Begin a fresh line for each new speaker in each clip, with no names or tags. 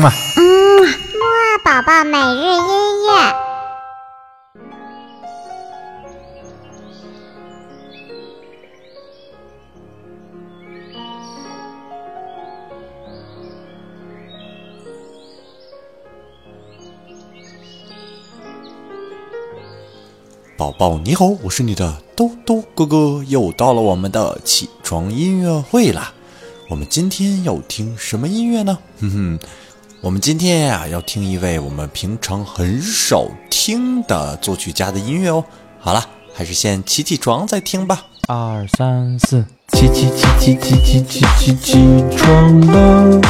嘛。
嗯，木二宝宝每日音乐。
宝宝你好，我是你的兜兜哥哥，又到了我们的起床音乐会啦。我们今天要听什么音乐呢？哼哼，我们今天呀、要听一位我们平常很少听的作曲家的音乐哦。好了，还是先起起床再听吧。
二三四，起起起起起起起起起床了，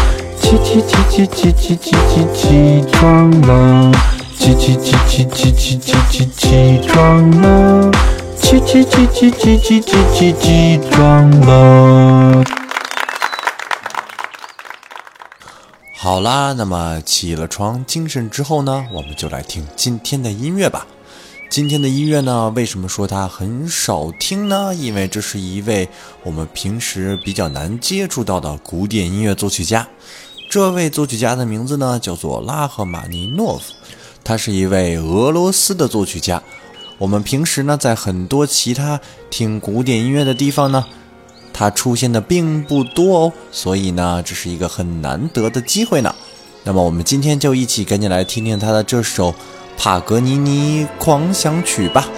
起起起起起起起起起床了，起起起起起起起起起床了，起起起起起起起起起床了。
好啦，那么起了床，精神之后呢，我们就来听今天的音乐吧。今天的音乐呢，为什么说它很少听呢？因为这是一位我们平时比较难接触到的古典音乐作曲家。这位作曲家的名字呢，叫做拉赫玛尼诺夫，他是一位俄罗斯的作曲家。我们平时呢，在很多其他听古典音乐的地方呢，它出现的并不多哦，所以呢，这是一个很难得的机会呢。那么我们今天就一起赶紧来听听他的这首帕格尼尼狂想曲吧。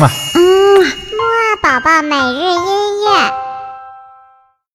嗯么么宝宝每日一